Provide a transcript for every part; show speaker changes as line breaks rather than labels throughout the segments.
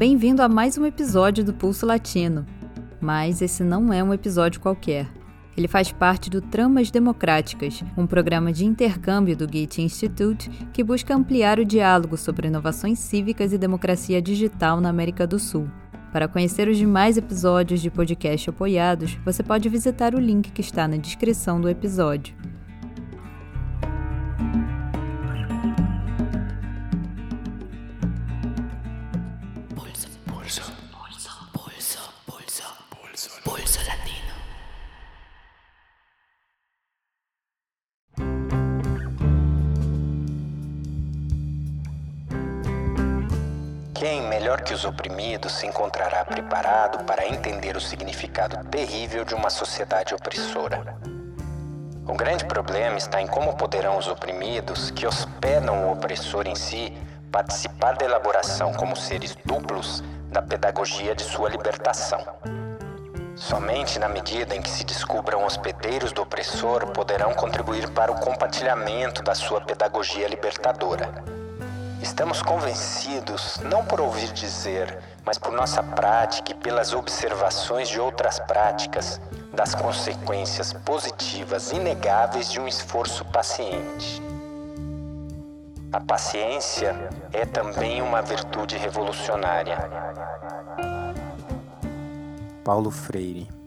Bem-vindo a mais um episódio do Pulso Latino. Mas esse não é um episódio qualquer. Ele faz parte do Tramas Democráticas, um programa de intercâmbio do Goethe Institute que busca ampliar o diálogo sobre inovações cívicas e democracia digital na América do Sul. Para conhecer os demais episódios de podcast apoiados, você pode visitar o link que está na descrição do episódio.
Melhor que os oprimidos, se encontrará preparado para entender o significado terrível de uma sociedade opressora? O grande problema está em como poderão os oprimidos, que hospedam o opressor em si, participar da elaboração como seres duplos da pedagogia de sua libertação. Somente na medida em que se descubram hospedeiros do opressor poderão contribuir para o compartilhamento da sua pedagogia libertadora. Estamos convencidos, não por ouvir dizer, mas por nossa prática e pelas observações de outras práticas, das consequências positivas inegáveis de um esforço paciente. A paciência é também uma virtude revolucionária.
Paulo Freire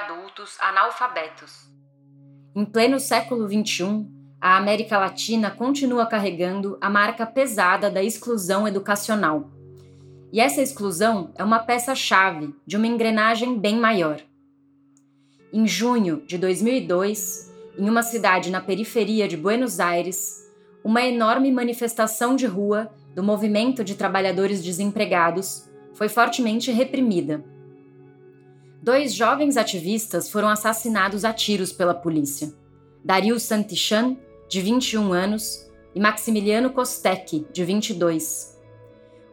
adultos analfabetos. Em pleno século XXI, a América Latina continua carregando a marca pesada da exclusão educacional. E essa exclusão é uma peça-chave de uma engrenagem bem maior. Em junho de 2002, em uma cidade na periferia de Buenos Aires, uma enorme manifestação de rua do movimento de trabalhadores desempregados foi fortemente reprimida dois jovens ativistas foram assassinados a tiros pela polícia. Dario Santichan, de 21 anos, e Maximiliano Kostek, de 22.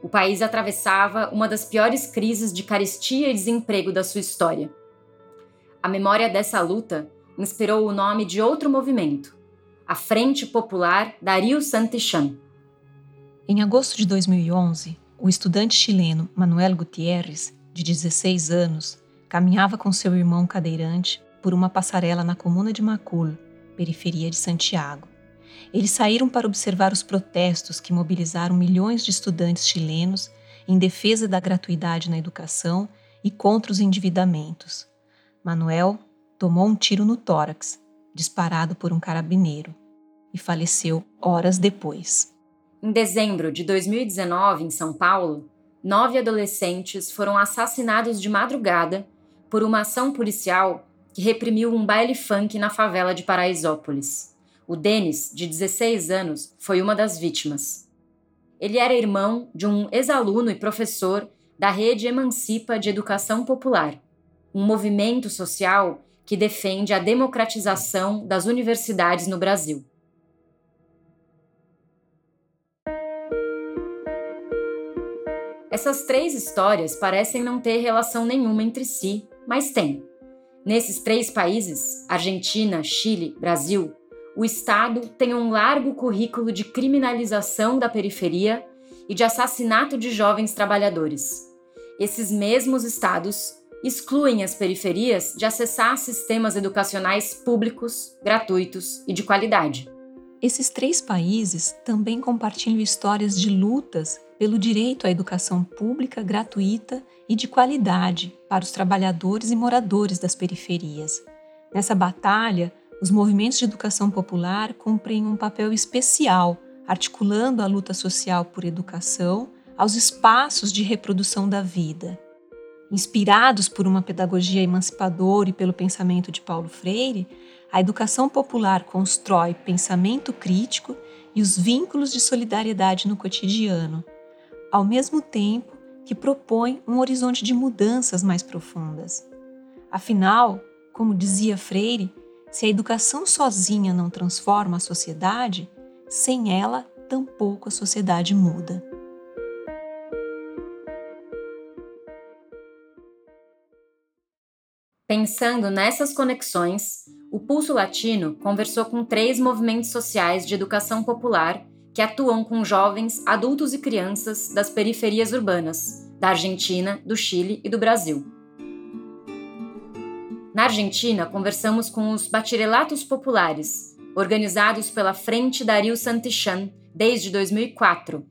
O país atravessava uma das piores crises de carestia e desemprego da sua história. A memória dessa luta inspirou o nome de outro movimento, a Frente Popular Dario Santichan.
Em agosto de 2011, o estudante chileno Manuel Gutierrez, de 16 anos, caminhava com seu irmão cadeirante por uma passarela na comuna de Macul, periferia de Santiago. Eles saíram para observar os protestos que mobilizaram milhões de estudantes chilenos em defesa da gratuidade na educação e contra os endividamentos. Manuel tomou um tiro no tórax, disparado por um carabineiro, e faleceu horas depois.
Em dezembro de 2019, em São Paulo, nove adolescentes foram assassinados de madrugada por uma ação policial que reprimiu um baile funk na favela de Paraisópolis. O Denis, de 16 anos, foi uma das vítimas. Ele era irmão de um ex-aluno e professor da Rede Emancipa de Educação Popular, um movimento social que defende a democratização das universidades no Brasil. Essas três histórias parecem não ter relação nenhuma entre si, mas tem. Nesses três países, Argentina, Chile, Brasil, o Estado tem um largo currículo de criminalização da periferia e de assassinato de jovens trabalhadores. Esses mesmos estados excluem as periferias de acessar sistemas educacionais públicos, gratuitos e de qualidade.
Esses três países também compartilham histórias de lutas pelo direito à educação pública, gratuita e de qualidade para os trabalhadores e moradores das periferias. Nessa batalha, os movimentos de educação popular cumprem um papel especial, articulando a luta social por educação aos espaços de reprodução da vida. Inspirados por uma pedagogia emancipadora e pelo pensamento de Paulo Freire, a educação popular constrói pensamento crítico e os vínculos de solidariedade no cotidiano, ao mesmo tempo que propõe um horizonte de mudanças mais profundas. Afinal, como dizia Freire, se a educação sozinha não transforma a sociedade, sem ela, tampouco a sociedade muda.
Pensando nessas conexões, o Pulso Latino conversou com três movimentos sociais de educação popular que atuam com jovens, adultos e crianças das periferias urbanas, da Argentina, do Chile e do Brasil. Na Argentina, conversamos com os Bachilleratos Populares, organizados pela Frente Dario Santichan desde 2004.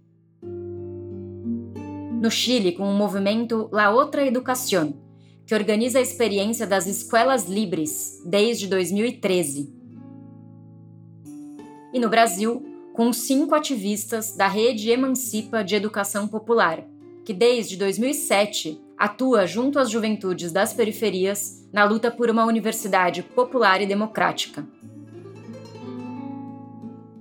No Chile, com o movimento La Otra Educación, que organiza a experiência das escolas livres desde 2013. E no Brasil, com cinco ativistas da Rede Emancipa de Educação Popular, que desde 2007 atua junto às juventudes das periferias na luta por uma universidade popular e democrática.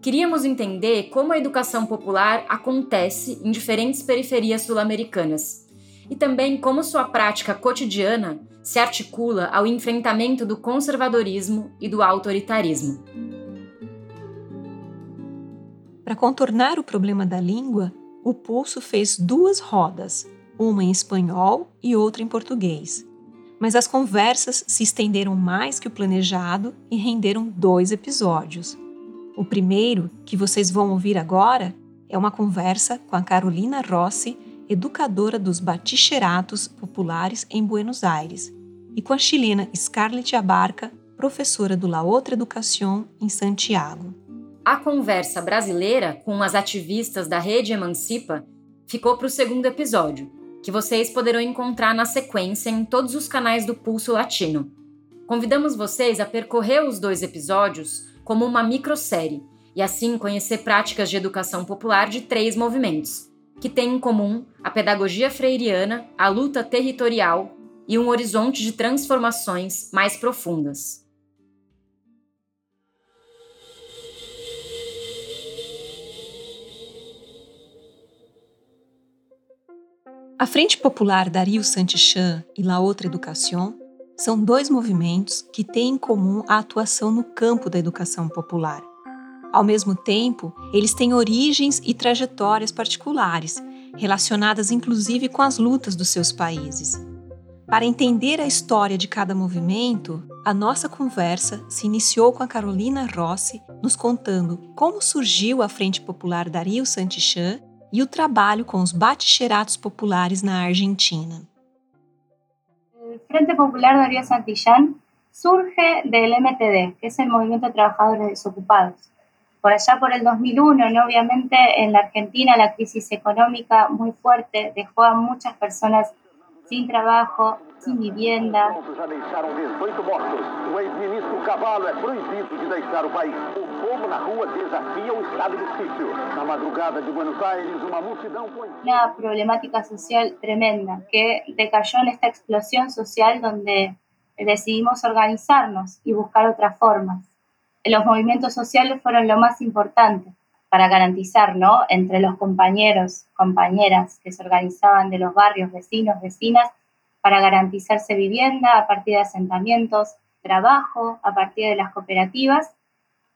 Queríamos entender como a educação popular acontece em diferentes periferias sul-americanas e também como sua prática cotidiana se articula ao enfrentamento do conservadorismo e do autoritarismo.
Para contornar o problema da língua, o Pulso fez duas rodas, uma em espanhol e outra em português. Mas as conversas se estenderam mais que o planejado e renderam dois episódios. O primeiro, que vocês vão ouvir agora, é uma conversa com a Carolina Rossi educadora dos baticheratos populares em Buenos Aires, e com a chilena Scarlett Abarca, professora do La Outra Educação em Santiago.
A conversa brasileira com as ativistas da Rede Emancipa ficou para o segundo episódio, que vocês poderão encontrar na sequência em todos os canais do Pulso Latino. Convidamos vocês a percorrer os dois episódios como uma microsérie e assim conhecer práticas de educação popular de três movimentos, que têm em comum a pedagogia freiriana, a luta territorial e um horizonte de transformações mais profundas.
A Frente Popular Dario Santichan e La Outra Educação são dois movimentos que têm em comum a atuação no campo da educação popular. Ao mesmo tempo, eles têm origens e trajetórias particulares, relacionadas inclusive com as lutas dos seus países. Para entender a história de cada movimento, a nossa conversa se iniciou com a Carolina Rossi nos contando como surgiu a Frente Popular Dario Santichan e o trabalho com os baticheratos populares na Argentina.
Frente Popular Darío Santillán surge del MTD, que es el Movimiento de Trabajadores Desocupados. por allá por el 2001, ¿no? obviamente en la Argentina la crisis económica muy fuerte dejó a muchas personas sin trabajo, sem vivienda. Já deixaram 18 mortos. O ex-ministro Cavallo é proibido de deixar o país. O povo na rua desafia o estado de sítio. Na madrugada de Buenos Aires, uma multidão Una problemática social tremenda que decayó en esta explosión social donde decidimos organizarnos y buscar otras formas los movimientos sociales fueron lo más importante para garantizar, ¿no? Entre los compañeros, compañeras que se organizaban de los barrios, vecinos, vecinas, para garantizarse vivienda a partir de asentamientos, trabajo a partir de las cooperativas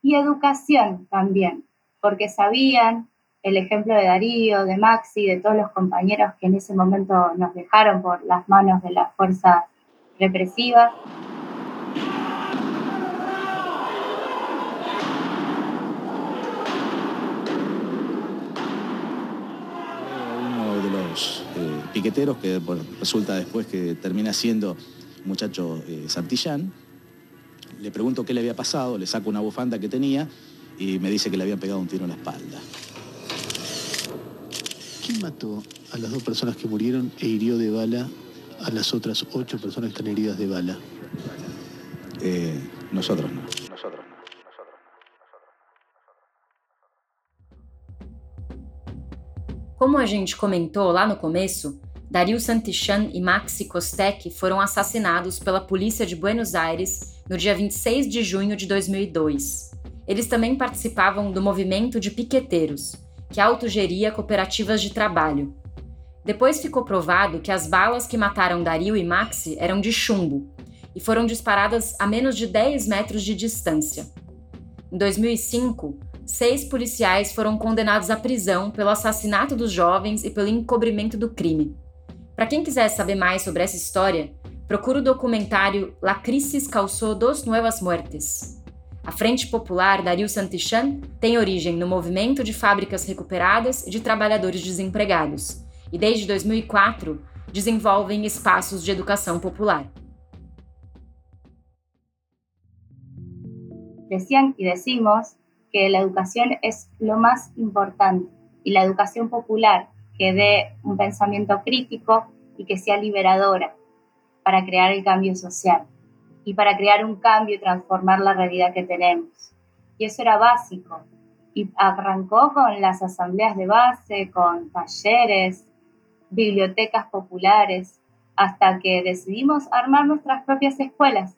y educación también, porque sabían el ejemplo de Darío, de Maxi, de todos los compañeros que en ese momento nos dejaron por las manos de las fuerzas represivas,
piqueteros, que resulta después que termina siendo muchacho eh, Santillán. Le pregunto qué le había pasado, le saco una bufanda que tenía y me dice que le habían pegado un tiro en la espalda.
¿Quién mató a las dos personas que murieron e hirió de bala a las otras ocho personas que están heridas de bala?
Eh, nosotros no.
Como a gente comentou lá no começo, Dario Santichan e Maxi Kostek foram assassinados pela polícia de Buenos Aires no dia 26 de junho de 2002. Eles também participavam do movimento de piqueteiros, que autogeria cooperativas de trabalho. Depois ficou provado que as balas que mataram Dario e Maxi eram de chumbo e foram disparadas a menos de 10 metros de distância. Em 2005, seis policiais foram condenados à prisão pelo assassinato dos jovens e pelo encobrimento do crime. Para quem quiser saber mais sobre essa história, procure o documentário La Crisis causó dos nuevas muertes. A Frente Popular Dario Santichan tem origem no movimento de fábricas recuperadas e de trabalhadores desempregados, e desde 2004 desenvolvem espaços de educação popular.
Decían y decimos que la educación es lo más importante y la educación popular que dé un pensamiento crítico y que sea liberadora para crear el cambio social y para crear un cambio y transformar la realidad que tenemos. Y eso era básico. Y arrancó con las asambleas de base, con talleres, bibliotecas populares, hasta que decidimos armar nuestras propias escuelas.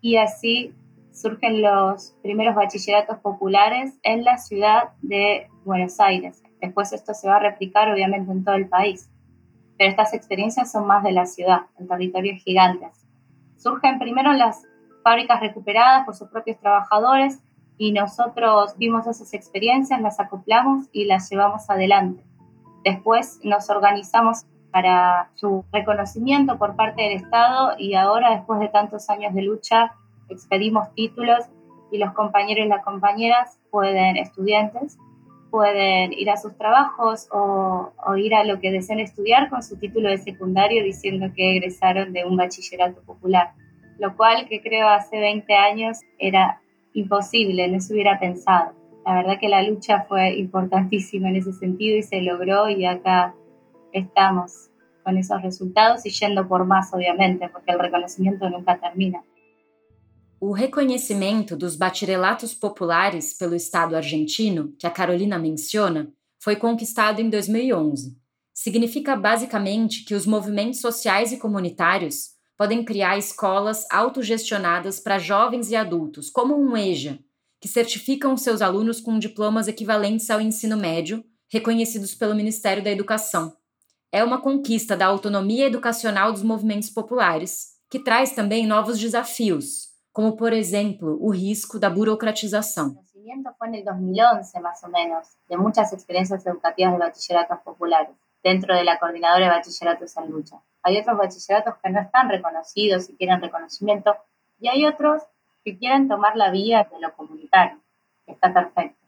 Y así surgen los primeros bachilleratos populares en la ciudad de Buenos Aires. Después esto se va a replicar obviamente en todo el país, pero estas experiencias son más de la ciudad, en territorios gigantes. Surgen primero las fábricas recuperadas por sus propios trabajadores y nosotros vimos esas experiencias, las acoplamos y las llevamos adelante. Después nos organizamos para su reconocimiento por parte del Estado y ahora, después de tantos años de lucha, expedimos títulos y los compañeros y las compañeras pueden, estudiantes, pueden ir a sus trabajos o, ir a lo que deseen estudiar con su título de secundario diciendo que egresaron de un bachillerato popular, lo cual que creo hace 20 años era imposible, no se hubiera pensado. La verdad que la lucha fue importantísima en ese sentido y se logró y acá estamos con esos resultados y yendo por más, obviamente, porque el reconocimiento nunca termina.
O reconhecimento dos bachilleratos populares pelo Estado argentino, que a Carolina menciona, foi conquistado em 2011. Significa basicamente que os movimentos sociais e comunitários podem criar escolas autogestionadas para jovens e adultos, como um EJA, que certificam seus alunos com diplomas equivalentes ao ensino médio, reconhecidos pelo Ministério da Educação. É uma conquista da autonomia educacional dos movimentos populares, que traz também novos desafios, como, por ejemplo, o risco da burocratização.
En el 2011, más o menos, de muchas experiencias educativas de bachilleratos populares dentro de la coordinadora de bachilleratos en lucha. Hay otros bachilleratos que no están reconocidos y quieren reconocimiento, y hay otros que quieren tomar la vía de lo comunitario, que está perfecto.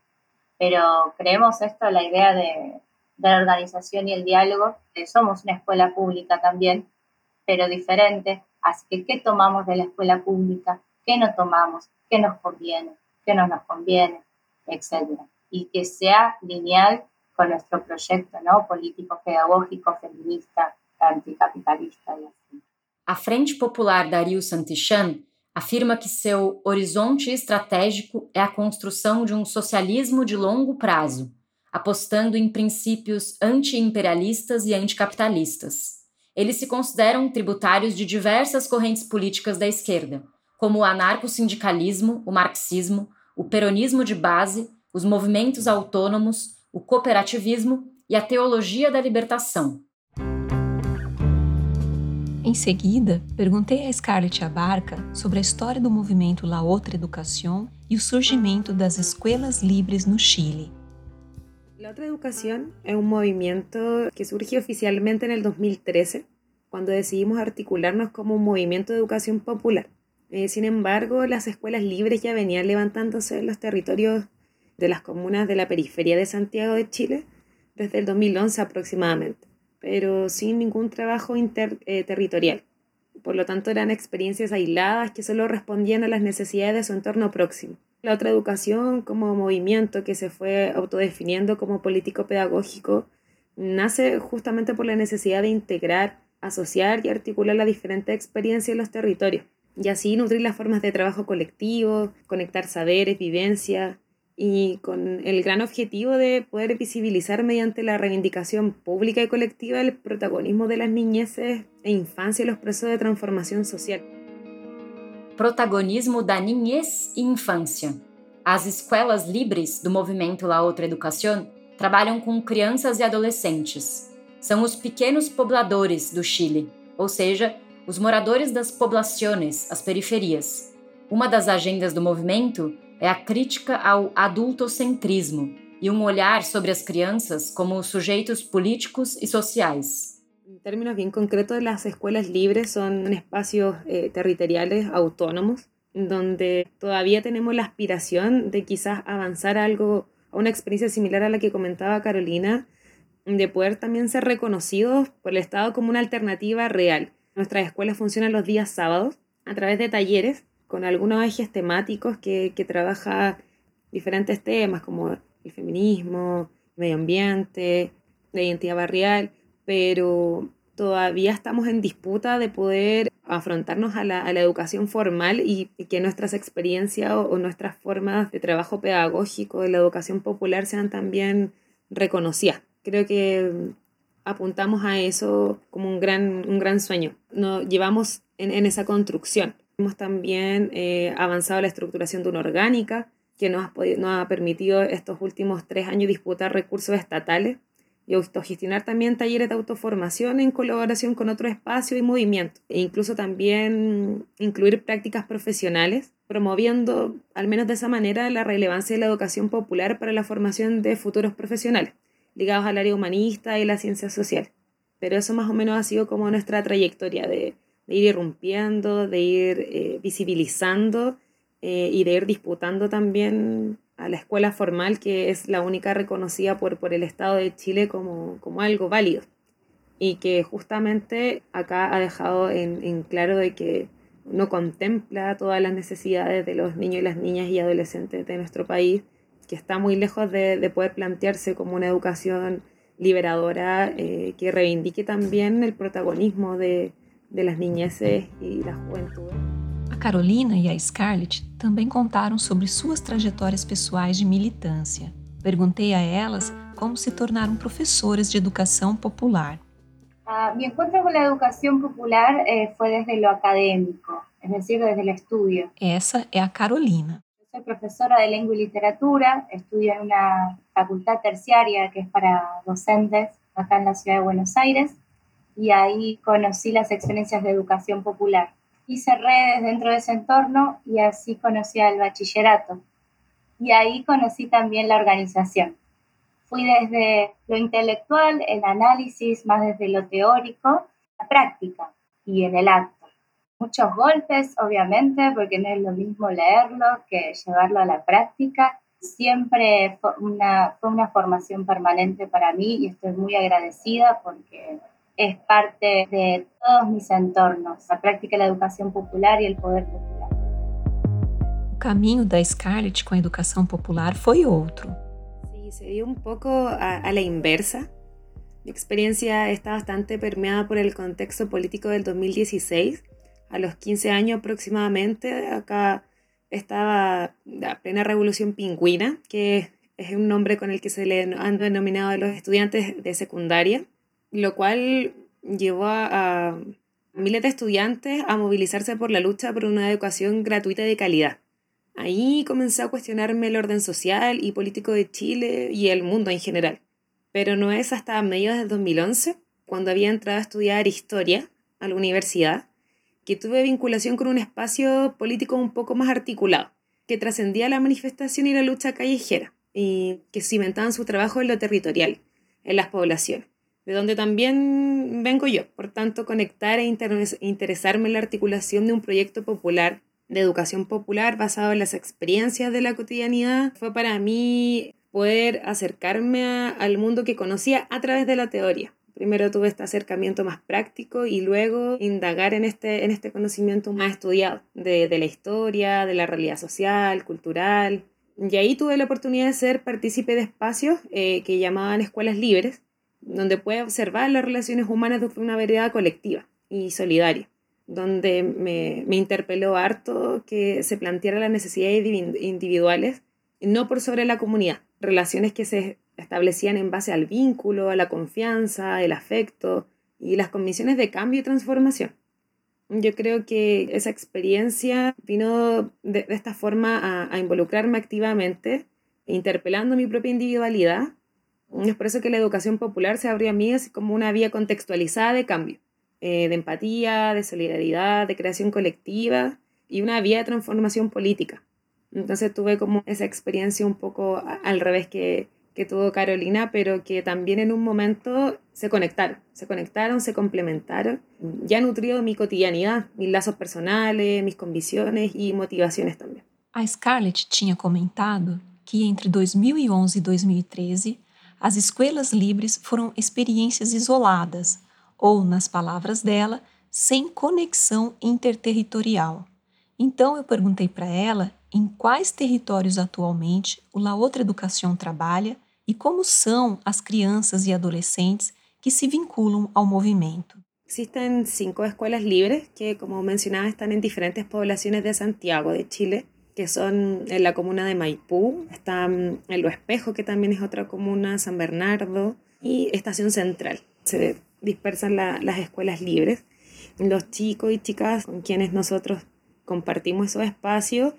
Pero creemos esto, la idea de, de la organización y el diálogo, que somos una escuela pública también, pero diferente. Así que, ¿qué tomamos de la escuela pública? Qué no tomamos, qué nos conviene, qué no nos conviene, etc. Y que sea lineal con nuestro proyecto ¿no? político, pedagógico, feminista, anticapitalista y así.
A Frente Popular Dario Santichan afirma que seu horizonte estratégico é a construção de um socialismo de longo prazo, apostando em princípios anti-imperialistas e anticapitalistas. Eles se consideram tributários de diversas correntes políticas da esquerda, como o anarco-sindicalismo, o marxismo, o peronismo de base, os movimentos autônomos, o cooperativismo e a teologia da libertação.
Em seguida, perguntei a Scarlett Abarca sobre a história do movimento La Outra Educación e o surgimento das escuelas libres no Chile.
La Otra Educación es un movimiento que surge oficialmente en el 2013, cuando decidimos articularnos como un movimiento de educación popular. Eh, sin embargo, las escuelas libres ya venían levantándose en los territorios de las comunas de la periferia de Santiago de Chile desde el 2011 aproximadamente, pero sin ningún trabajo interterritorial. Eh, Por lo tanto, eran experiencias aisladas que solo respondían a las necesidades de su entorno próximo. La otra educación como movimiento que se fue autodefiniendo como político pedagógico nace justamente por la necesidad de integrar, asociar y articular las diferentes experiencias en los territorios y así nutrir las formas de trabajo colectivo, conectar saberes, vivencias y con el gran objetivo de poder visibilizar mediante la reivindicación pública y colectiva el protagonismo de las niñeces e infancia en los procesos de transformación social.
Protagonismo da niñez e infância. As escolas libres do movimento La Outra Educação trabalham com crianças e adolescentes. são os pequenos pobladores do Chile, ou seja, os moradores das poblaciones, as periferias. Uma das agendas do movimento é a crítica ao adultocentrismo e um olhar sobre as crianças como sujeitos políticos e sociais.
En términos bien concretos, las escuelas libres son espacios eh, territoriales autónomos donde todavía tenemos la aspiración de quizás avanzar a algo, a una experiencia similar a que comentaba Carolina, de poder también ser reconocidos por Estado como una alternativa real. Nuestras escuelas funcionan los días sábados a través de talleres con algunos ejes temáticos que, que trabaja diferentes temas como el feminismo, medio ambiente, la identidad barrial, pero todavía estamos en disputa de poder afrontarnos a la, a la educación formal y, que nuestras experiencias o, nuestras formas de trabajo pedagógico de la educación popular sean también reconocidas. Creo que apuntamos a eso como un gran, un gran sueño. Nos llevamos en, en esa construcción. Hemos también eh, avanzado la estructuración de una orgánica que nos ha, nos ha permitido estos últimos tres años disputar recursos estatales y autogestionar también talleres de autoformación en colaboración con otros espacios y movimientos, e incluso también incluir prácticas profesionales, promoviendo, al menos de esa manera, la relevancia de la educación popular para la formación de futuros profesionales, ligados al área humanista y la ciencia social. Pero eso más o menos ha sido como nuestra trayectoria de, ir irrumpiendo, de ir eh, visibilizando eh, y de ir disputando también a la escuela formal, que es la única reconocida por, por el Estado de Chile como, como algo válido. Y que justamente acá ha dejado en, en, claro de que no contempla todas las necesidades de los niños y las niñas y adolescentes de nuestro país, que está muy lejos de, de poder plantearse como una educación liberadora eh, que reivindique también el protagonismo de, de las niñeces y las juventudes.
Carolina e a Scarlett também contaram sobre suas trajetórias pessoais de militância. Perguntei a elas como se tornaram professoras de educação popular.
Uh, mi encuentro con la educación popular eh, fue desde lo académico, es decir, desde el estudio.
Essa é a Carolina.
Soy profesora de lengua y literatura, estudio en una facultad terciaria que es para docentes acá en la ciudad de Buenos Aires y ahí conocí las experiencias de educación popular hice redes dentro de ese entorno y así conocí al bachillerato. Y ahí conocí también la organización. Fui desde lo intelectual, el análisis, más desde lo teórico, la práctica y en el acto. Muchos golpes, obviamente, porque no es lo mismo leerlo que llevarlo a la práctica. Siempre fue una, fue una formación permanente para mí y estoy muy agradecida porque es parte de todos mis entornos, la práctica de la educación popular y el poder popular.
O caminho da Scarlett com a educação popular foi outro.
Sí, se dio un poco a, a la inversa. Mi experiencia está bastante permeada por el contexto político del 2016. A los 15 años aproximadamente, acá estaba la plena revolución pingüina, que es un nombre con el que se le han denominado a los estudiantes de secundaria lo cual llevó a, miles de estudiantes a movilizarse por la lucha por una educación gratuita de calidad. Ahí comencé a cuestionarme el orden social y político de Chile y el mundo en general. Pero no es hasta mediados de 2011, cuando había entrado a estudiar historia a la universidad, que tuve vinculación con un espacio político un poco más articulado, que trascendía la manifestación y la lucha callejera, y que cimentaban su trabajo en lo territorial, en las poblaciones de donde también vengo yo. Por tanto, conectar e interesarme en la articulación de un proyecto popular, de educación popular basado en las experiencias de la cotidianidad, fue para mí poder acercarme al mundo que conocía a través de la teoría. Primero tuve este acercamiento más práctico y luego indagar en este, en este conocimiento más estudiado de, la historia, de la realidad social, cultural. Y ahí tuve la oportunidad de ser partícipe de espacios eh, que llamaban escuelas libres, donde puede observar las relaciones humanas de una vereda colectiva y solidaria, donde me, me interpeló harto que se planteara las necesidades individuales, no por sobre la comunidad, relaciones que se establecían en base al vínculo, a la confianza, el afecto y las condiciones de cambio y transformación. Yo creo que esa experiencia vino de, esta forma a, a involucrarme activamente, interpelando mi propia individualidad Es por eso que la educación popular se abrió a mí así como una vía contextualizada de cambio, eh, de empatía, de solidaridad, de creación colectiva y una vía de transformación política. Entonces tuve como esa experiencia un poco al revés que, que tuvo Carolina, pero que también en un momento se conectaron, se conectaron, se complementaron. Ya nutrió mi cotidianidad, mis lazos personales, mis convicciones y motivaciones también.
A Scarlett tinha comentado que entre 2011 e 2013 as escolas livres foram experiências isoladas, ou, nas palavras dela, sem conexão interterritorial. Então eu perguntei para ela em quais territórios atualmente o La Outra Educação trabalha e como são as crianças e adolescentes que se vinculam ao movimento.
Existen cinco escuelas libres que, como mencionaba, están en diferentes poblaciones de Santiago de Chile, que son en la comuna de Maipú, están en Lo Espejo, que también es otra comuna, San Bernardo, y Estación Central. Se dispersan la, las escuelas libres. Los chicos y chicas con quienes nosotros compartimos esos espacios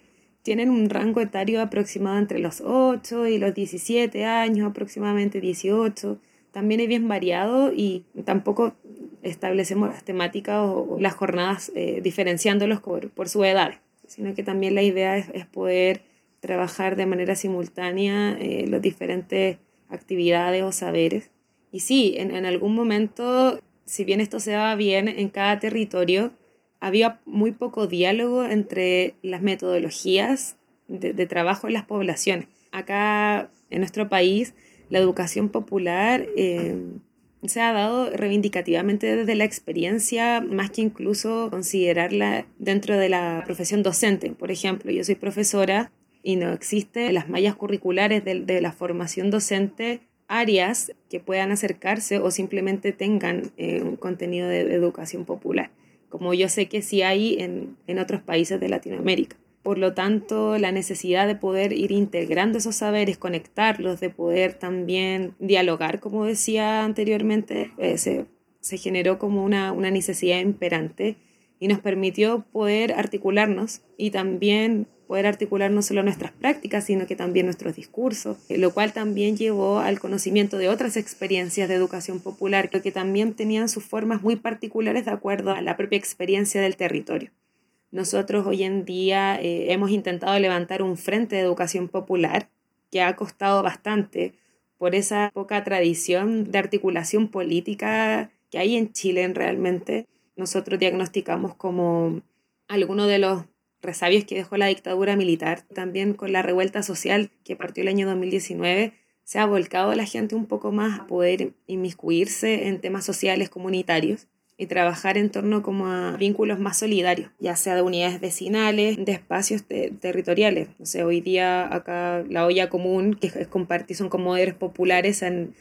tienen un rango etario aproximado entre los 8 y los 17 años, aproximadamente 18. También es bien variado y tampoco establecemos las temáticas o, las jornadas eh, diferenciándolos por, su edad, sino que también la idea es, poder trabajar de manera simultánea eh, las diferentes actividades o saberes. Y sí, en, en algún momento, si bien esto se daba bien en cada territorio, había muy poco diálogo entre las metodologías de, trabajo en las poblaciones. Acá en nuestro país, la educación popular eh, se ha dado reivindicativamente desde la experiencia, más que incluso considerarla dentro de la profesión docente. Por ejemplo, yo soy profesora y no existe en las mallas curriculares de, la formación docente áreas que puedan acercarse o simplemente tengan eh, un contenido de educación popular como yo sé que sí hay en, en otros países de Latinoamérica. Por lo tanto, la necesidad de poder ir integrando esos saberes, conectarlos, de poder también dialogar, como decía anteriormente, eh, se, se, generó como una, una necesidad imperante y nos permitió poder articularnos y también poder articular no solo nuestras prácticas, sino que también nuestros discursos, eh, lo cual también llevó al conocimiento de otras experiencias de educación popular, que también tenían sus formas muy particulares de acuerdo a la propia experiencia del territorio. Nosotros hoy en día eh, hemos intentado levantar un frente de educación popular que ha costado bastante por esa poca tradición de articulación política que hay en Chile realmente. Nosotros diagnosticamos como algunos de los resabios que dejó la dictadura militar, también con la revuelta social que partió el año 2019, se ha volcado la gente un poco más a poder inmiscuirse en temas sociales comunitarios y trabajar en torno como a vínculos más solidarios, ya sea de unidades vecinales, de espacios territoriales. O sea, hoy día acá la olla común, que es compartir, son comodores populares, en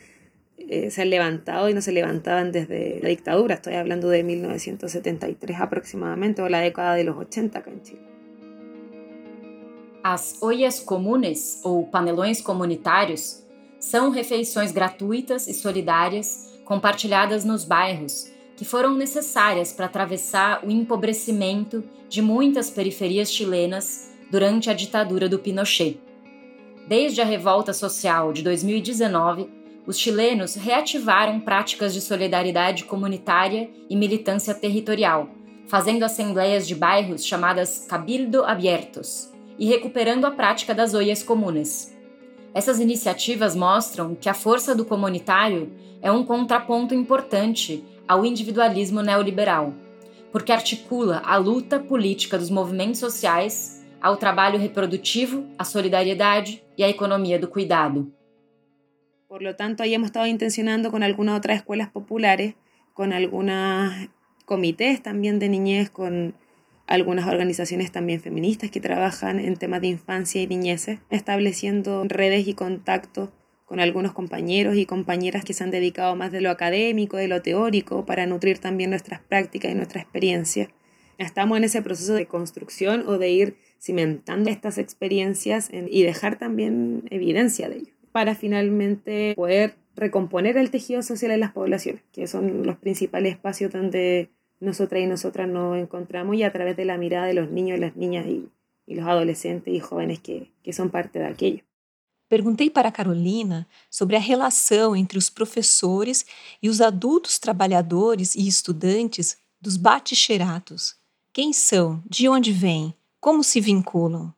eh, se han levantado y no se levantaban desde la dictadura. Estoy hablando de 1973 aproximadamente, o la década de los 80 acá en Chile.
As oias comunes, ou panelões comunitários, são refeições gratuitas e solidárias compartilhadas nos bairros, que foram necessárias para atravessar o empobrecimento de muitas periferias chilenas durante a ditadura do Pinochet. Desde a revolta social de 2019, os chilenos reativaram práticas de solidariedade comunitária e militância territorial, fazendo assembleias de bairros chamadas Cabildo Abiertos e recuperando a prática das oias comunes. Essas iniciativas mostram que a força do comunitário é um contraponto importante ao individualismo neoliberal, porque articula a luta política dos movimentos sociais ao trabalho reprodutivo, à solidariedade e à economia do cuidado.
Por lo tanto, ahí hemos estado intencionando con algunas otras escuelas populares, con algunos comités también de niñez, con algunas organizaciones también feministas que trabajan en temas de infancia y niñez, estableciendo redes y contactos con algunos compañeros y compañeras que se han dedicado más de lo académico, de lo teórico, para nutrir también nuestras prácticas y nuestra experiencia. Estamos en ese proceso de construcción o de ir cimentando estas experiencias y dejar también evidencia de ello para finalmente poder recomponer el tejido social en las poblaciones, que son los principales espacios donde nosotras y nosotras nos encontramos y a través de la mirada de los niños, las niñas y, y los adolescentes y jóvenes que, que son parte de aquello.
Perguntei para Carolina sobre a relação entre os professores e os adultos trabalhadores e estudantes dos baticheratos. Quem são? De onde vêm? Como se vinculam?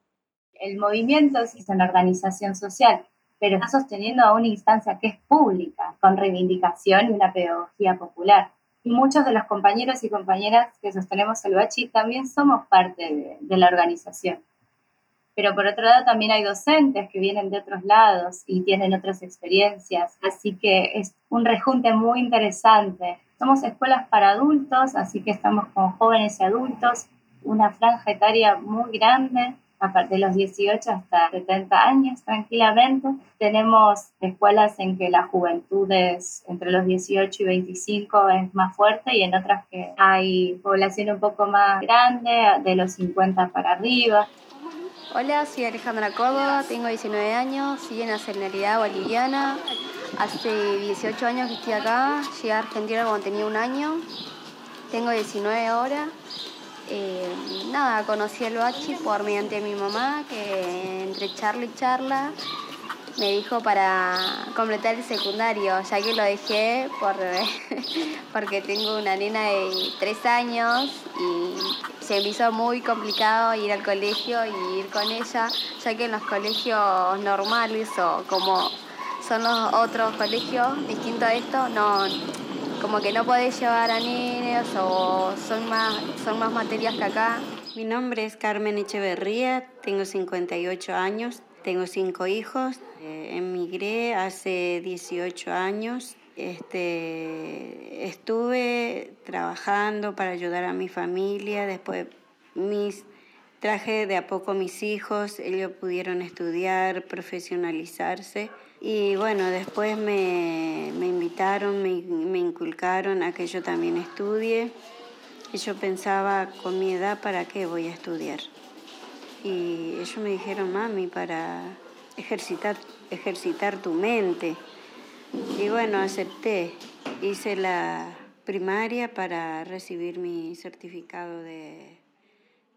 El movimiento es una organización social, pero está sosteniendo a una instancia que es pública, con reivindicación y una pedagogía popular. Y muchos de los compañeros y compañeras que sostenemos el Bachi también somos parte de, de la organización. Pero por otro lado también hay docentes que vienen de otros lados y tienen otras experiencias, así que es un rejunte muy interesante. Somos escuelas para adultos, así que estamos con jóvenes y adultos, una franja etaria muy grande, a partir de los 18 hasta 70 años tranquilamente. Tenemos escuelas en que la juventud es entre los 18 y 25 es más fuerte y en otras que hay población un poco más grande, de los 50 para arriba.
Hola, soy Alejandra Córdoba, tengo 19 años, soy de nacionalidad boliviana. Hace 18 años que estoy acá, llegué a Argentina cuando tenía un año. Tengo 19 ahora. Eh, nada, conocí el bachi por mediante mi mamá, que entre charla y charla me dijo para completar el secundario, ya que lo dejé por, porque tengo una nena de 3 años y se me hizo muy complicado ir al colegio y ir con ella, ya que en los colegios normales o como son los otros colegios distintos a esto, no, como que no podés llevar a niños o son más, son más materias que acá.
Mi nombre es Carmen Echeverría, tengo 58 años, tengo cinco hijos, eh, emigré hace 18 años. Este, estuve trabajando para ayudar a mi familia, después mis, traje de a poco mis hijos, ellos pudieron estudiar, profesionalizarse. Y bueno, después me, me invitaron, me, me, inculcaron a que yo también estudie. Y yo pensaba, con mi edad, ¿para qué voy a estudiar? Y ellos me dijeron, mami, para ejercitar, ejercitar tu mente. Y bueno, acepté. Hice la primaria para recibir mi certificado de...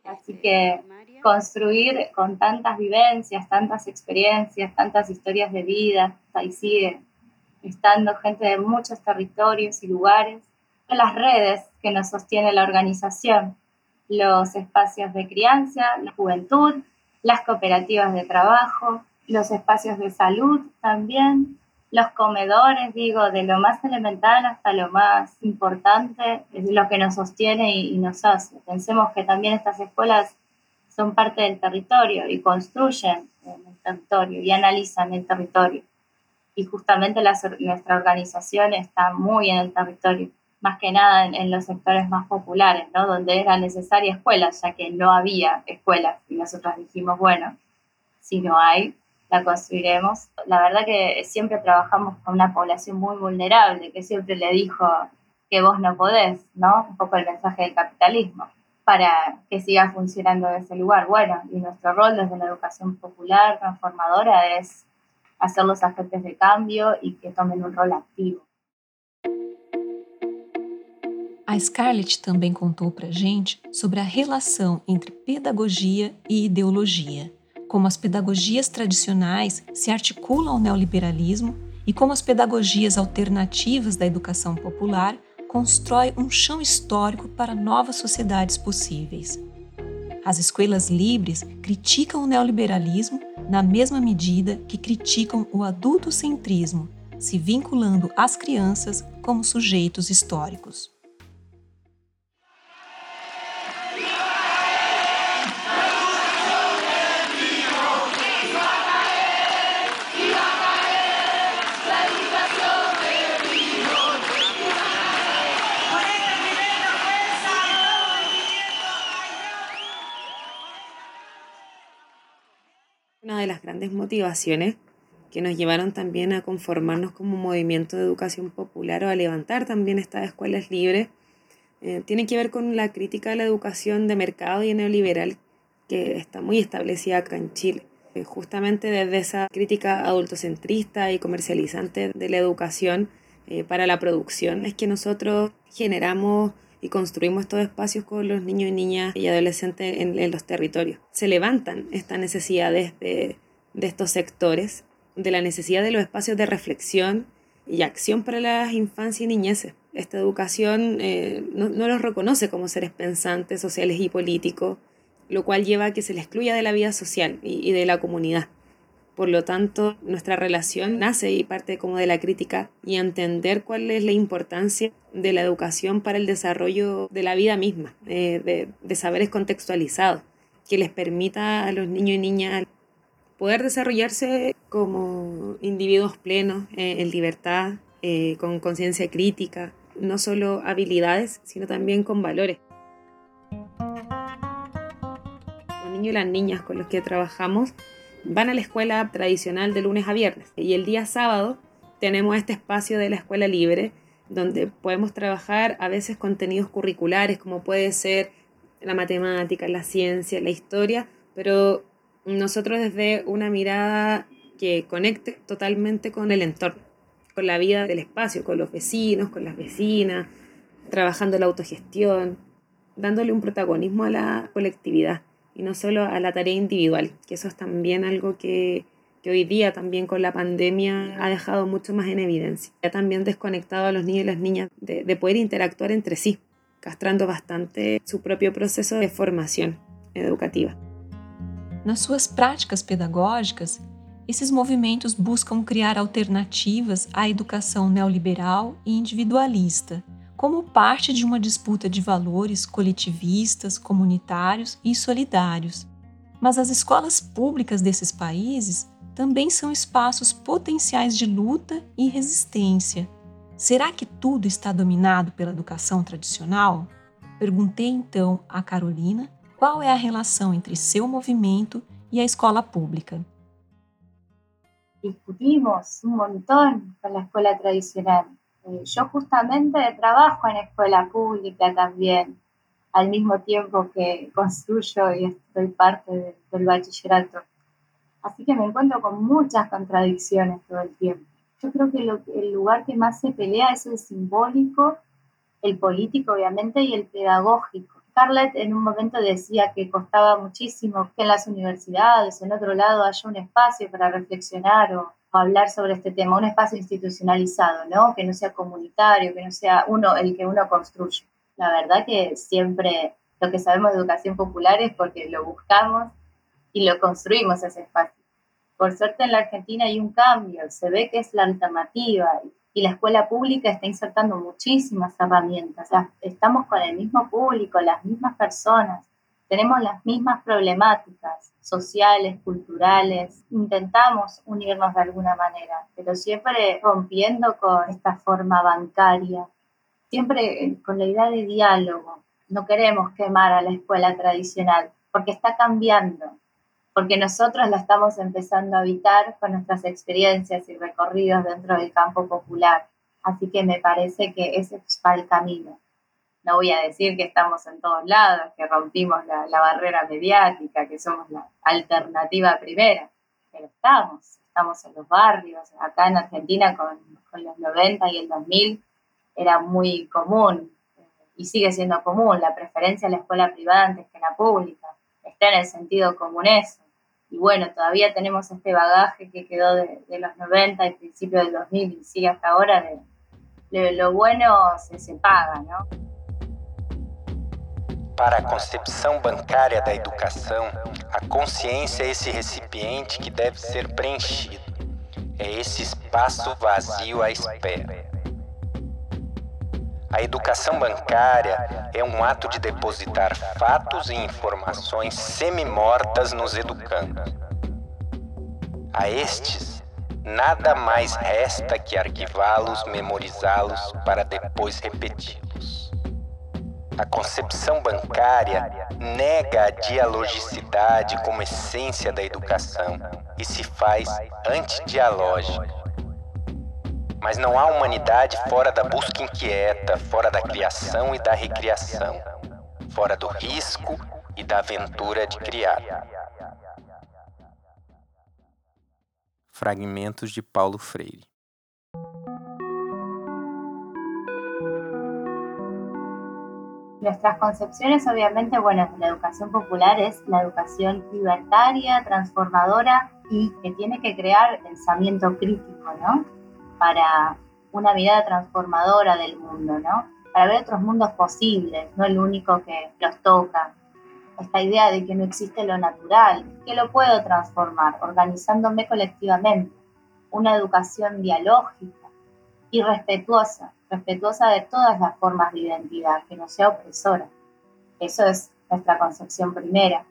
Así que construir con tantas vivencias, tantas experiencias, tantas historias de vida, ahí sigue estando gente de muchos territorios y lugares, las redes que nos sostiene la organización. Los espacios de crianza, la juventud, las cooperativas de trabajo, los espacios de salud también, los comedores, digo, de lo más elemental hasta lo más importante, es lo que nos sostiene y, nos hace. Pensemos que también estas escuelas son parte del territorio y construyen en el territorio y analizan el territorio. Y justamente nuestra organización está muy en el territorio más que nada en, los sectores más populares, ¿no? Donde era necesaria escuelas, ya que no había escuelas. Y nosotros dijimos, bueno, si no hay, la construiremos. La verdad que siempre trabajamos con una población muy vulnerable, que siempre le dijo que vos no podés, ¿no? Un poco el mensaje del capitalismo, para que siga funcionando ese lugar. Bueno, y nuestro rol desde la educación popular transformadora es hacer los agentes de cambio y que tomen un rol activo.
A Scarlett também contou para gente sobre a relação entre pedagogia e ideologia, como as pedagogias tradicionais se articulam ao neoliberalismo e como as pedagogias alternativas da educação popular constroem um chão histórico para novas sociedades possíveis. As escolas livres criticam o neoliberalismo na mesma medida que criticam o adultocentrismo, se vinculando às crianças como sujeitos históricos.
Una de las grandes motivaciones que nos llevaron también a conformarnos como movimiento de educación popular o a levantar también estas escuelas libres eh, tiene que ver con la crítica a la educación de mercado y neoliberal que está muy establecida acá en Chile. Eh, justamente desde esa crítica adultocentrista y comercializante de la educación eh, para la producción es que nosotros generamos y construimos estos espacios con los niños y niñas y adolescentes en, los territorios. Se levantan estas necesidades de, de estos sectores de la necesidad de los espacios de reflexión y acción para las infancias y niñeces. Esta educación eh, no, los reconoce como seres pensantes, sociales y políticos, lo cual lleva a que se les excluya de la vida social y, de la comunidad. Por lo tanto, nuestra relación nace y parte como de la crítica y entender cuál es la importancia de la educación para el desarrollo de la vida misma, eh, de, de saberes contextualizados, que les permita a los niños y niñas poder desarrollarse como individuos plenos, eh, en libertad, eh, con conciencia crítica, no solo habilidades, sino también con valores. Los niños y las niñas con los que trabajamos van a la escuela tradicional de lunes a viernes. Y el día sábado tenemos este espacio de la escuela libre donde podemos trabajar a veces contenidos curriculares como puede ser la matemática, la ciencia, la historia, pero nosotros desde una mirada que conecte totalmente con el entorno, con la vida del espacio, con los vecinos, con las vecinas, trabajando la autogestión, dándole un protagonismo a la colectividad y no solo a la tarea individual, que eso es también algo que, hoy día también con la pandemia ha dejado mucho más en evidencia. Ha también desconectado a los niños y las niñas de, de poder interactuar entre sí, castrando bastante su propio proceso de formación educativa.
Nas suas práticas pedagógicas, esses movimentos buscam criar alternativas à educação neoliberal e individualista, como parte de uma disputa de valores coletivistas, comunitários e solidários. Mas as escolas públicas desses países também são espaços potenciais de luta e resistência. Será que tudo está dominado pela educação tradicional? Perguntei então a Carolina qual é a relação entre seu movimento e a escola pública.
Discutimos un montón con la escuela tradicional. Eh, yo justamente trabajo en escuela pública también, al mismo tiempo que construyo y estoy parte de, del bachillerato. Así que me encuentro con muchas contradicciones todo el tiempo. Yo creo que el lugar que más se pelea es el simbólico, el político obviamente y el pedagógico Scarlett en un momento decía que costaba muchísimo que en las universidades, en otro lado, haya un espacio para reflexionar o, hablar sobre este tema, un espacio institucionalizado, ¿no? Que no sea comunitario, que no sea uno el que uno construye. La verdad que siempre lo que sabemos de educación popular es porque lo buscamos y lo construimos ese espacio. Por suerte en la Argentina hay un cambio, se ve que es la alternativa y la escuela pública está insertando muchísimas herramientas. estamos con el mismo público, las mismas personas, tenemos las mismas problemáticas sociales, culturales, intentamos unirnos de alguna manera, pero siempre rompiendo con esta forma bancaria, siempre con la idea de diálogo. No queremos quemar a la escuela tradicional porque está cambiando porque nosotros la estamos empezando a habitar con nuestras experiencias y recorridos dentro del campo popular. Así que me parece que ese es el camino. No voy a decir que estamos en todos lados, que rompimos la, barrera mediática, que somos la alternativa primera, pero estamos, estamos en los barrios. Acá en Argentina con, los 90 y el 2000 era muy común y sigue siendo común la preferencia a la escuela privada antes que la pública está en el sentido común eso. Y bueno, todavía tenemos este bagaje que quedó de, los 90 y principios del 2000 y sigue hasta ahora de, lo bueno se paga, ¿no?
Para a concepção bancária da educação, a consciência é esse recipiente que deve ser preenchido. É esse espaço vazio à espera. A educação bancária é um ato de depositar fatos e informações semi-mortas nos educandos. A estes, nada mais resta que arquivá-los, memorizá-los para depois repeti-los. A concepção bancária nega a dialogicidade como essência da educação e se faz antidialógica. Mas não há humanidade fora da busca inquieta, fora da criação e da recriação, fora do risco e da aventura de criar.
Fragmentos de Paulo Freire.
Nuestras concepciones, obviamente, bueno, la educación popular es la educación libertaria, transformadora, y que tiene que crear pensamiento crítico, ¿no? Para una mirada transformadora del mundo, ¿no? Para ver otros mundos posibles, no el único que los toca. Esta idea de que no existe lo natural, que lo puedo transformar organizándome colectivamente. Una educación dialógica y respetuosa, respetuosa de todas las formas de identidad, que no sea opresora. Eso es nuestra concepción primera.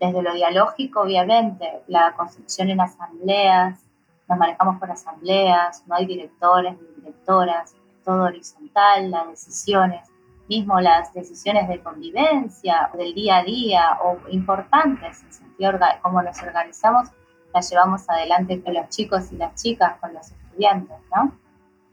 Desde lo dialógico, obviamente, la construcción en asambleas, nos manejamos por asambleas, no hay directores ni directoras, todo horizontal, las decisiones, mismo las decisiones de convivencia, del día a día o importantes en sentido cómo nos organizamos, las llevamos adelante con los chicos y las chicas, con los estudiantes, ¿no?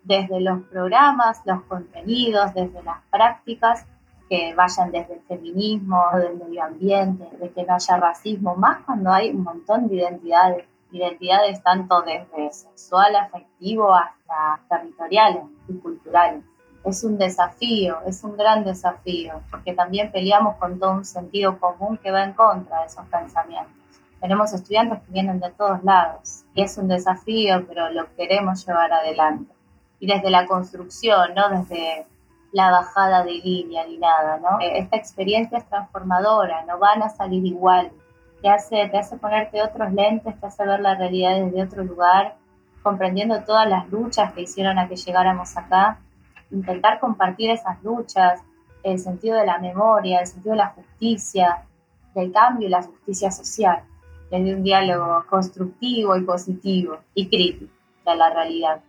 Desde los programas, los contenidos, desde las prácticas, que vayan desde el feminismo, del medio ambiente, de que no haya racismo, más cuando hay un montón de identidades, identidades tanto desde sexual, afectivo hasta territoriales y culturales. Es un desafío, es un gran desafío, porque también peleamos con todo un sentido común que va en contra de esos pensamientos. Tenemos estudiantes que vienen de todos lados y es un desafío, pero lo queremos llevar adelante. Y desde la construcción, ¿no? Desde la bajada de línea ni nada, ¿no? Eh, esta experiencia es transformadora, no van a salir igual. Te hace, te hace ponerte otros lentes, te hace ver la realidad desde otro lugar, comprendiendo todas las luchas que hicieron a que llegáramos acá, intentar compartir esas luchas, el sentido de la memoria, el sentido de la justicia, del cambio y la justicia social, desde un diálogo constructivo y positivo y crítico de la realidad.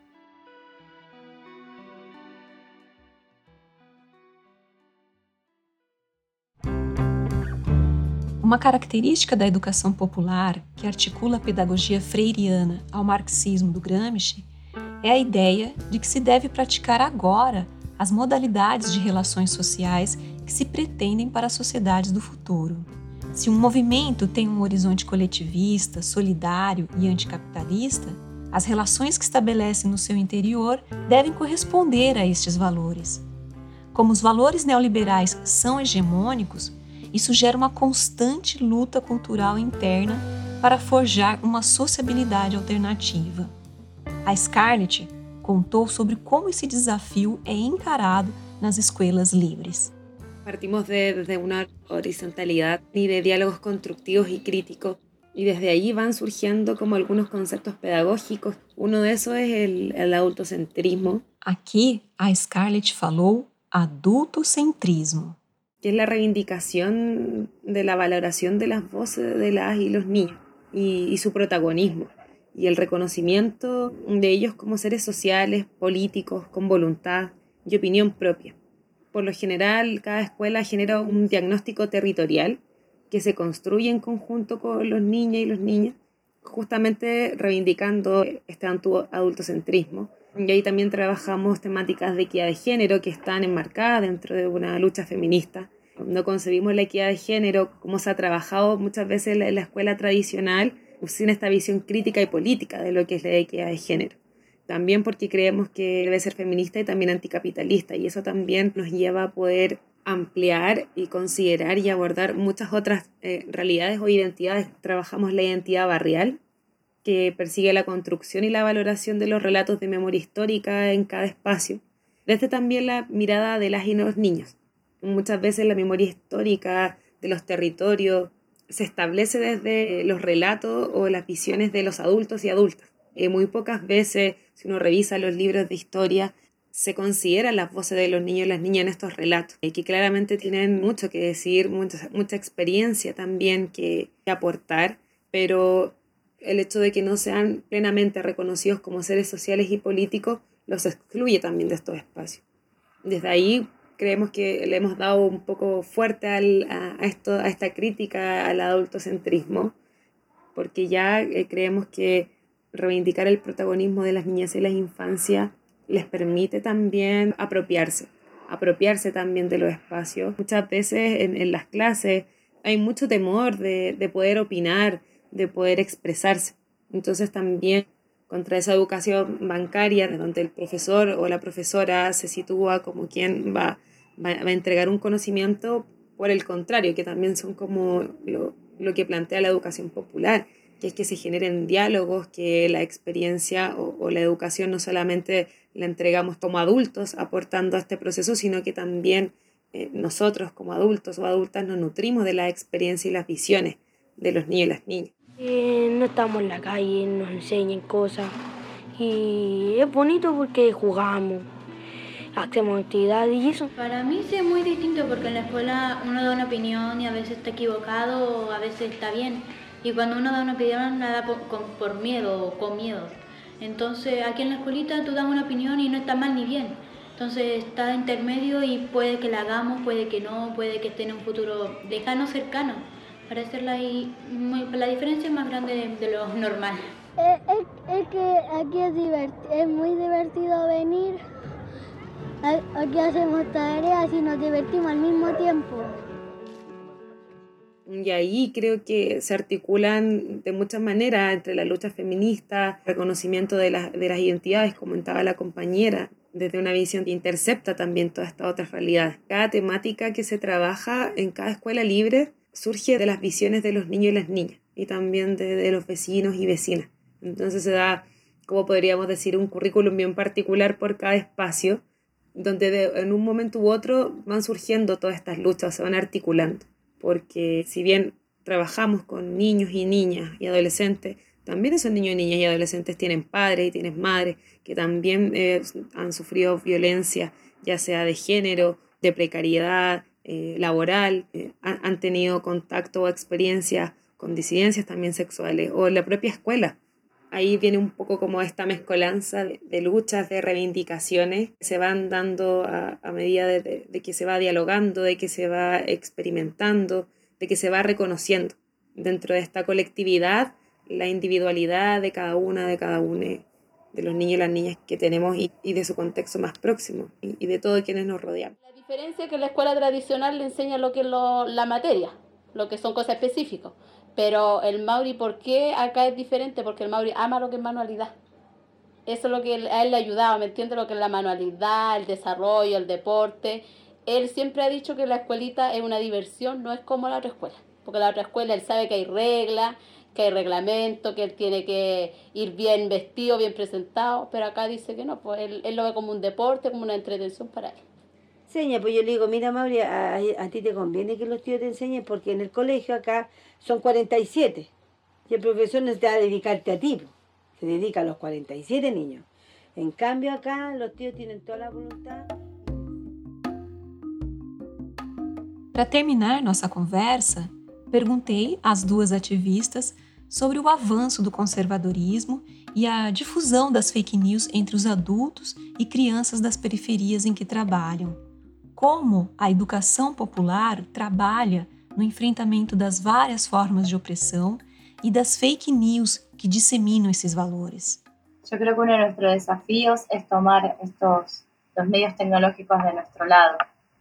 Uma característica da educação popular que articula a pedagogia freiriana ao marxismo do Gramsci é a ideia de que se deve praticar agora as modalidades de relações sociais que se pretendem para as sociedades do futuro. Se um movimento tem um horizonte coletivista, solidário e anticapitalista, as relações que estabelece no seu interior devem corresponder a estes valores. Como os valores neoliberais são hegemônicos, isso gera uma constante luta cultural interna para forjar uma sociabilidade alternativa. A Scarlett contou sobre como esse desafio é encarado nas escolas livres.
Partimos de, de una horizontalidad y de diálogos constructivos y críticos y desde ahí van surgiendo como algunos conceptos pedagógicos. Uno de esos es el, el adultocentrismo.
Aqui a Scarlett falou adultocentrismo.
Que es la reivindicación de la valoración de las voces de las y los niños y, su protagonismo y el reconocimiento de ellos como seres sociales, políticos, con voluntad y opinión propia. Por lo general, cada escuela genera un diagnóstico territorial que se construye en conjunto con los niños y los niñas, justamente reivindicando este adultocentrismo. Y ahí también trabajamos temáticas de equidad de género que están enmarcadas dentro de una lucha feminista. No concebimos la equidad de género como se ha trabajado muchas veces en la escuela tradicional, sin esta visión crítica y política de lo que es la equidad de género. También porque creemos que debe ser feminista y también anticapitalista, y eso también nos lleva a poder ampliar y considerar y abordar muchas otras eh, realidades o identidades. Trabajamos la identidad barrial, que persigue la construcción y la valoración de los relatos de memoria histórica en cada espacio, desde también la mirada de las y los niños. Muchas veces la memoria histórica de los territorios se establece desde los relatos o las visiones de los adultos y adultas. Eh, muy pocas veces, si uno revisa los libros de historia, se consideran las voces de los niños y las niñas en estos relatos, y que claramente tienen mucho que decir, mucha, mucha experiencia también que aportar, pero el hecho de que no sean plenamente reconocidos como seres sociales y políticos los excluye también de estos espacios. Desde ahí creemos que le hemos dado un poco fuerte a, esto, a esta crítica al adultocentrismo, porque ya eh, creemos que reivindicar el protagonismo de las niñas y las infancias les permite también apropiarse, apropiarse también de los espacios. Muchas veces en, las clases hay mucho temor de, de poder opinar, de poder expresarse. Entonces también contra esa educación bancaria, donde el profesor o la profesora se sitúa como quien va, va, a entregar un conocimiento, por el contrario, que también son como lo, lo, que plantea la educación popular, que es que se generen diálogos, que la experiencia o, la educación no solamente la entregamos como adultos aportando a este proceso, sino que también eh, nosotros como adultos o adultas nos nutrimos de la experiencia y las visiones de los niños y las niñas.
No estamos en la calle, nos enseñan cosas y es bonito porque jugamos, hacemos actividades y eso.
Para mí sí es muy distinto porque en la escuela uno da una opinión y a veces está equivocado a veces está bien. Y cuando uno da una opinión, nada por, por miedo o con miedo. Entonces, aquí en la escuelita tú das una opinión y no está mal ni bien. Entonces, está intermedio y puede que la hagamos, puede que no, puede que esté en un futuro lejano, cercano. Para hacerla ahí, la diferencia es más grande de, lo normal.
Es, es, que aquí es, es muy divertido venir. Aquí hacemos tareas y nos divertimos al mismo tiempo.
Y ahí creo que se articulan de muchas maneras entre la lucha feminista, reconocimiento de, de las identidades, comentaba la compañera, desde una visión que intercepta también todas estas otras realidades. Cada temática que se trabaja en cada escuela libre surge de las visiones de los niños y las niñas y también de, los vecinos y vecinas. Entonces se da, como podríamos decir, un currículum bien particular por cada espacio, donde en un momento u otro van surgiendo todas estas luchas, se van articulando porque si bien trabajamos con niños y niñas y adolescentes, también esos niños y niñas y adolescentes tienen padres y tienen madres que también eh, han sufrido violencia, ya sea de género, de precariedad eh, laboral, eh, han, tenido contacto o experiencia con disidencias también sexuales o en la propia escuela. Ahí viene un poco como esta mezcolanza de, luchas, de reivindicaciones que se van dando a, medida de, que se va dialogando, de que se va experimentando, de que se va reconociendo dentro de esta colectividad la individualidad de cada una, de cada uno de los niños y las niñas que tenemos y, de su contexto más próximo y, de todos quienes nos rodean.
Diferencia es que la escuela tradicional le enseña lo que es la materia, lo que son cosas específicas. Pero el Mauri, ¿por qué acá es diferente? Porque el Mauri ama lo que es manualidad. Eso es lo que a él le ayudaba, ¿me entiende? Lo que es la manualidad, el desarrollo, el deporte. Él siempre ha dicho que la escuelita es una diversión, no es como la otra escuela. Porque la otra escuela él sabe que hay reglas, que hay reglamento, que él tiene que ir bien vestido, bien presentado, pero acá dice que no, pues él, él lo ve como un deporte, como una entretención para él.
Enseña, pues yo le digo, mira Mauri, a, a, ti te conviene que los tíos te enseñen porque en el colegio acá son 47 y el profesor no te va a dedicarte a ti, se dedica a los 47 niños. En cambio acá los tíos tienen toda la voluntad.
Para terminar nossa conversa, perguntei às duas ativistas sobre o avanço do conservadorismo e a difusão das fake news entre os adultos e crianças das periferias em que trabalham. Como a educación popular trabaja no enfrentamento das várias formas de opressão e das fake news que disseminam esses valores.
Yo creo que uno de nuestros desafíos es tomar estos los medios tecnológicos de nuestro lado.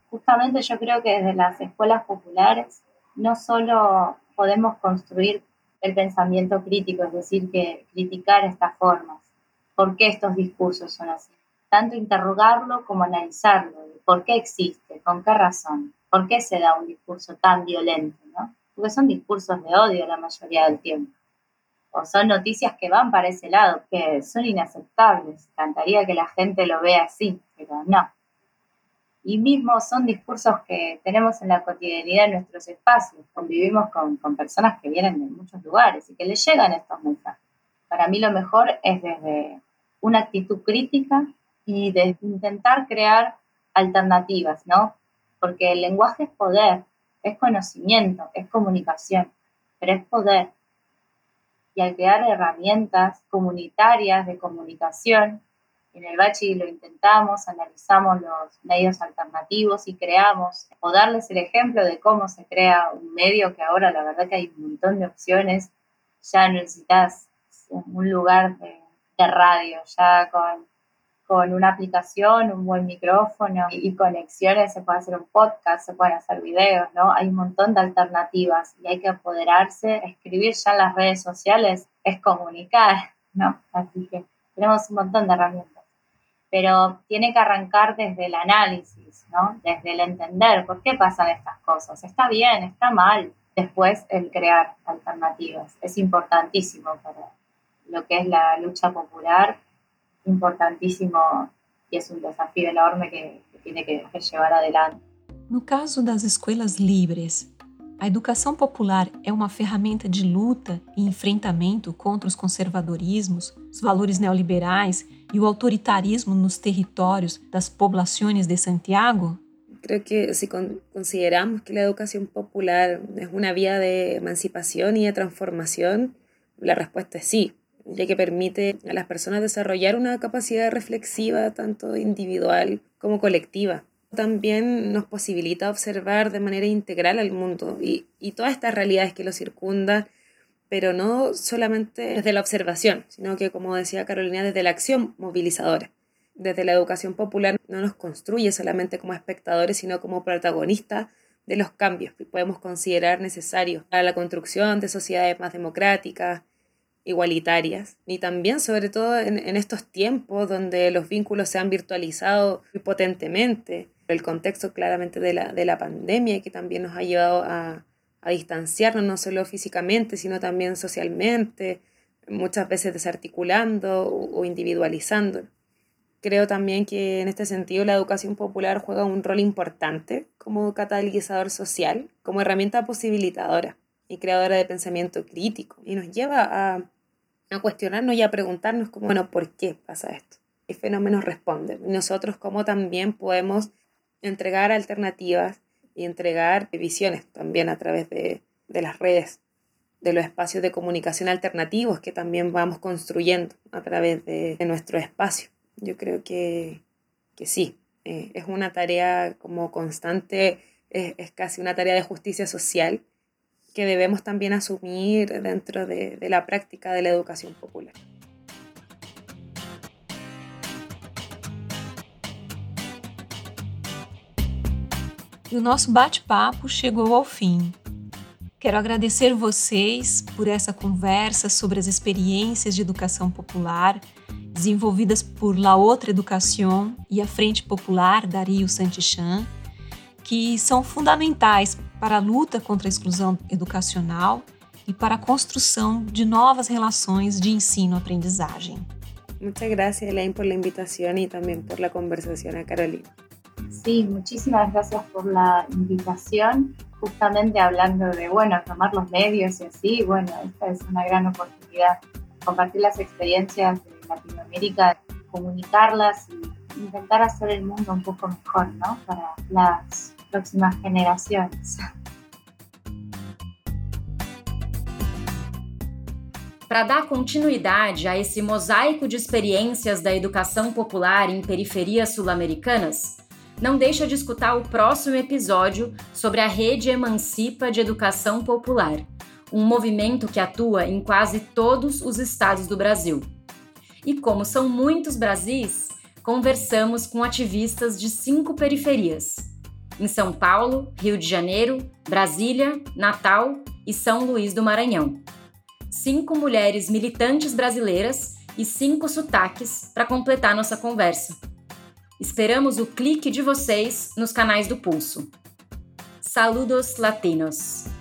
Justamente yo creo que desde las escuelas populares no solo podemos construir el pensamiento crítico, es decir, que criticar estas formas, por qué estos discursos son así, tanto interrogarlo como analizarlo, por qué existe, con qué razón, por qué se da un discurso tan violento, ¿no? Porque son discursos de odio la mayoría del tiempo. O son noticias que van para ese lado, que son inaceptables. Cantaría que la gente lo vea así, pero no. Y mismo son discursos que tenemos en la cotidianidad en nuestros espacios. Convivimos con, con personas que vienen de muchos lugares y que les llegan estos mensajes. Para mí lo mejor es desde una actitud crítica y de intentar crear alternativas, ¿no? Porque el lenguaje es poder, es conocimiento, es comunicación, pero es poder. Y al crear herramientas comunitarias de comunicación, en el Bachi lo intentamos, analizamos los medios alternativos y creamos, o darles el ejemplo de cómo se crea un medio, que ahora la verdad que hay un montón de opciones, ya necesitas un lugar de, de radio, ya con con una aplicación, un buen micrófono y, conexiones se puede hacer un podcast, se pueden hacer videos, ¿no? Hay un montón de alternativas y hay que apoderarse. Escribir ya en las redes sociales es comunicar, ¿no? Así que tenemos un montón de herramientas. Pero tiene que arrancar desde el análisis, ¿no? Desde el entender por qué pasan estas cosas. Está bien, está mal, después el crear alternativas. Es importantísimo para lo que es la lucha popular, importantísimo y es un desafío enorme que, que tiene que, que llevar adelante.
No caso das escolas livres, a educação popular é uma ferramenta de luta e enfrentamento contra os conservadorismos, os valores neoliberais e o autoritarismo nos territórios das poblações de Santiago?
Creo que si consideramos que la educación popular es una vía de emancipación y de transformación, la respuesta es sí, ya que permite a las personas desarrollar una capacidad reflexiva tanto individual como colectiva. También nos posibilita observar de manera integral al mundo y, y todas estas realidades que lo circundan, pero no solamente desde la observación, sino que, como decía Carolina, desde la acción movilizadora desde la educación popular no nos construye solamente como espectadores, sino como protagonistas de los cambios que podemos considerar necesarios para la construcción de sociedades más democráticas, igualitarias, y también sobre todo en, estos tiempos donde los vínculos se han virtualizado muy potentemente, el contexto claramente de la, de la pandemia que también nos ha llevado a, a distanciarnos no solo físicamente, sino también socialmente, muchas veces desarticulando o individualizando. Creo también que en este sentido la educación popular juega un rol importante como catalizador social, como herramienta posibilitadora y creadora de pensamiento crítico y nos lleva a, a cuestionarnos y a preguntarnos como, bueno, ¿por qué pasa esto? ¿Qué fenómenos responden? Y nosotros cómo también podemos entregar alternativas y entregar visiones también a través de, de las redes, de los espacios de comunicación alternativos que también vamos construyendo a través de, de nuestro espacio. Yo creo que, que sí, eh, es una tarea como constante, es, es, casi una tarea de justicia social que debemos también asumir dentro de, de la práctica de la educación popular.
E o nosso bate-papo chegou ao fim. Quero agradecer vocês por essa conversa sobre as experiências de educação popular desenvolvidas por La Outra Educação e a Frente Popular Dario Santichan, que são fundamentais para a luta contra a exclusão educacional e para a construção de novas relações de ensino-aprendizagem.
Muchas gracias, Elaine, por la invitación y también por la conversación a Carolina.
Sí, muchísimas gracias por la invitación. Justamente hablando de, bueno, tomar los medios y así, bueno, esta es una gran oportunidad. Compartir las experiencias de Latinoamérica, comunicarlas y intentar hacer el mundo un poco mejor, ¿no? Para las próximas generaciones.
Para dar continuidade a esse mosaico de experiências da educação popular em periferias sul-americanas, não deixa de escutar o próximo episódio sobre a Rede Emancipa de Educação Popular, um movimento que atua em quase todos os estados do Brasil. E como são muitos Brasis, conversamos com ativistas de cinco periferias: em São Paulo, Rio de Janeiro, Brasília, Natal e São Luís do Maranhão. Cinco mulheres militantes brasileiras e cinco sotaques para completar nossa conversa. Esperamos o clique de vocês nos canais do Pulso. Saludos latinos!